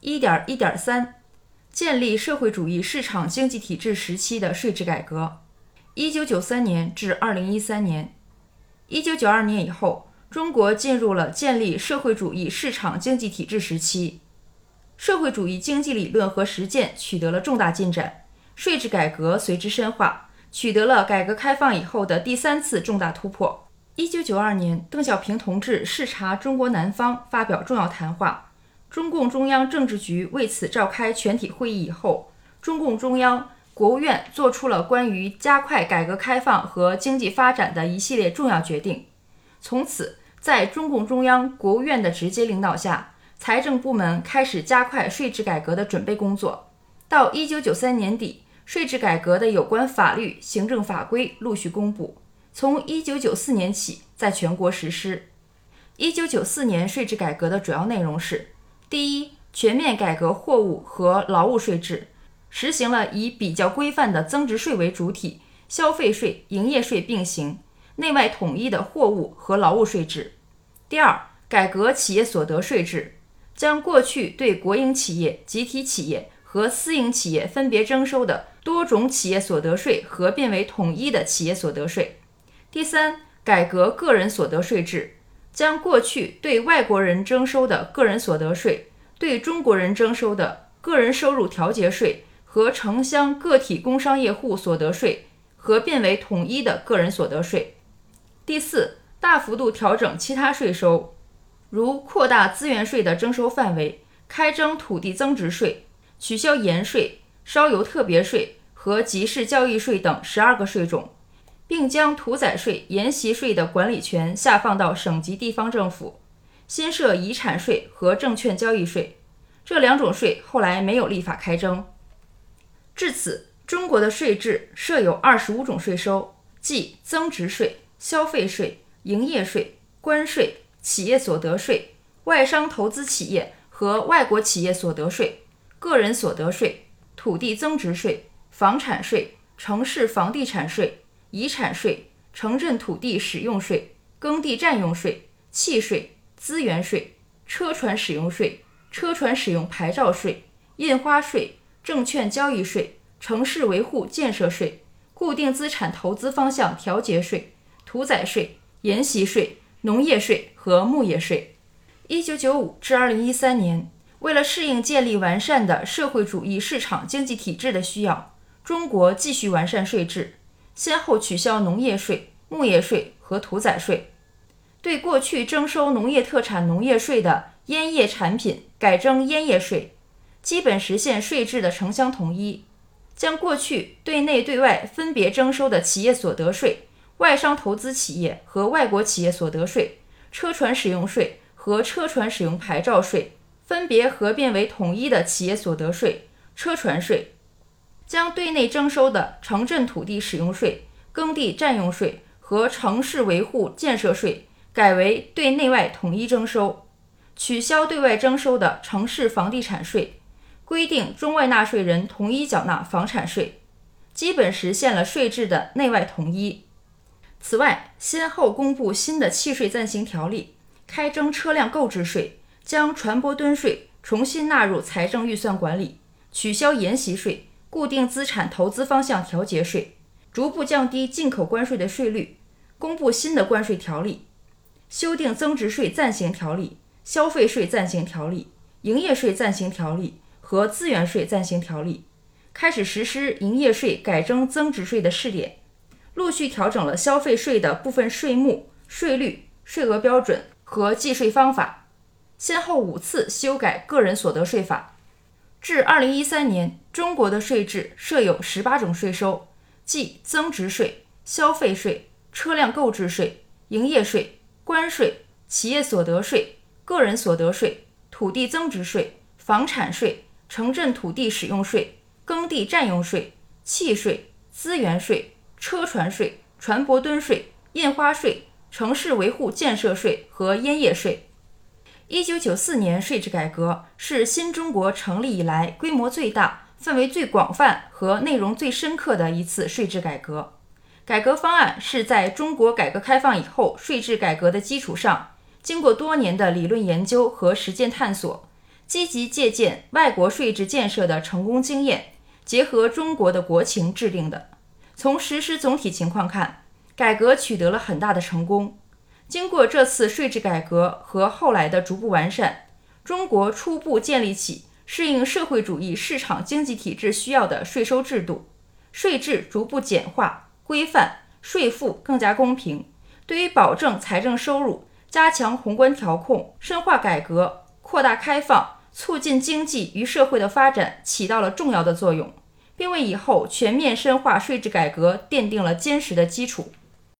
一点一点三，建立社会主义市场经济体制时期的税制改革，一九九三年至二零一三年。一九九二年以后，中国进入了建立社会主义市场经济体制时期，社会主义经济理论和实践取得了重大进展，税制改革随之深化，取得了改革开放以后的第三次重大突破。一九九二年，邓小平同志视察中国南方，发表重要谈话，中共中央政治局为此召开全体会议以后，中共中央。国务院作出了关于加快改革开放和经济发展的一系列重要决定。从此，在中共中央、国务院的直接领导下，财政部门开始加快税制改革的准备工作。到一九九三年底，税制改革的有关法律、行政法规陆续公布，从一九九四年起在全国实施。一九九四年税制改革的主要内容是：第一，全面改革货物和劳务税制。实行了以比较规范的增值税为主体，消费税、营业税并行，内外统一的货物和劳务税制。第二，改革企业所得税制，将过去对国营企业、集体企业和私营企业分别征收的多种企业所得税合并为统一的企业所得税。第三，改革个人所得税制，将过去对外国人征收的个人所得税、对中国人征收的个人收入调节税。和城乡个体工商业户所得税合并为统一的个人所得税。第四，大幅度调整其他税收，如扩大资源税的征收范围，开征土地增值税，取消盐税、烧油特别税和集市交易税等十二个税种，并将屠宰税、沿袭税的管理权下放到省级地方政府。新设遗产税和证券交易税，这两种税后来没有立法开征。至此，中国的税制设有二十五种税收，即增值税、消费税、营业税、关税、企业所得税、外商投资企业和外国企业所得税、个人所得税、土地增值税、房产税、城市房地产税、遗产税、城镇土地使用税、耕地占用税、契税、资源税、车船使用税、车船使用牌照税、印花税。证券交易税、城市维护建设税、固定资产投资方向调节税、屠宰税、沿袭税、农业税和牧业税。一九九五至二零一三年，为了适应建立完善的社会主义市场经济体制的需要，中国继续完善税制，先后取消农业税、牧业税和屠宰税，对过去征收农业特产农业税的烟叶产品改征烟叶税。基本实现税制的城乡统一，将过去对内对外分别征收的企业所得税、外商投资企业和外国企业所得税、车船使用税和车船使用牌照税分别合并为统一的企业所得税、车船税；将对内征收的城镇土地使用税、耕地占用税和城市维护建设税改为对内外统一征收，取消对外征收的城市房地产税。规定中外纳税人统一缴纳房产税，基本实现了税制的内外统一。此外，先后公布新的契税暂行条例，开征车辆购置税，将船舶吨税重新纳入财政预算管理，取消沿袭税、固定资产投资方向调节税，逐步降低进口关税的税率，公布新的关税条例，修订增值税暂行条例、消费税暂行条例、营业税暂行条例。和资源税暂行条例开始实施营业税改征增值税的试点，陆续调整了消费税的部分税目、税率、税额标准和计税方法，先后五次修改个人所得税法。至二零一三年，中国的税制设有十八种税收，即增值税、消费税、车辆购置税、营业税、关税、企业所得税、个人所得税、土地增值税、房产税。城镇土地使用税、耕地占用税、契税、资源税、车船税、船舶吨税、印花税、城市维护建设税和烟叶税。一九九四年税制改革是新中国成立以来规模最大、范围最广泛和内容最深刻的一次税制改革。改革方案是在中国改革开放以后税制改革的基础上，经过多年的理论研究和实践探索。积极借鉴外国税制建设的成功经验，结合中国的国情制定的。从实施总体情况看，改革取得了很大的成功。经过这次税制改革和后来的逐步完善，中国初步建立起适应社会主义市场经济体制需要的税收制度，税制逐步简化规范，税负更加公平。对于保证财政收入、加强宏观调控、深化改革、扩大开放、促进经济与社会的发展起到了重要的作用，并为以后全面深化税制改革奠定了坚实的基础。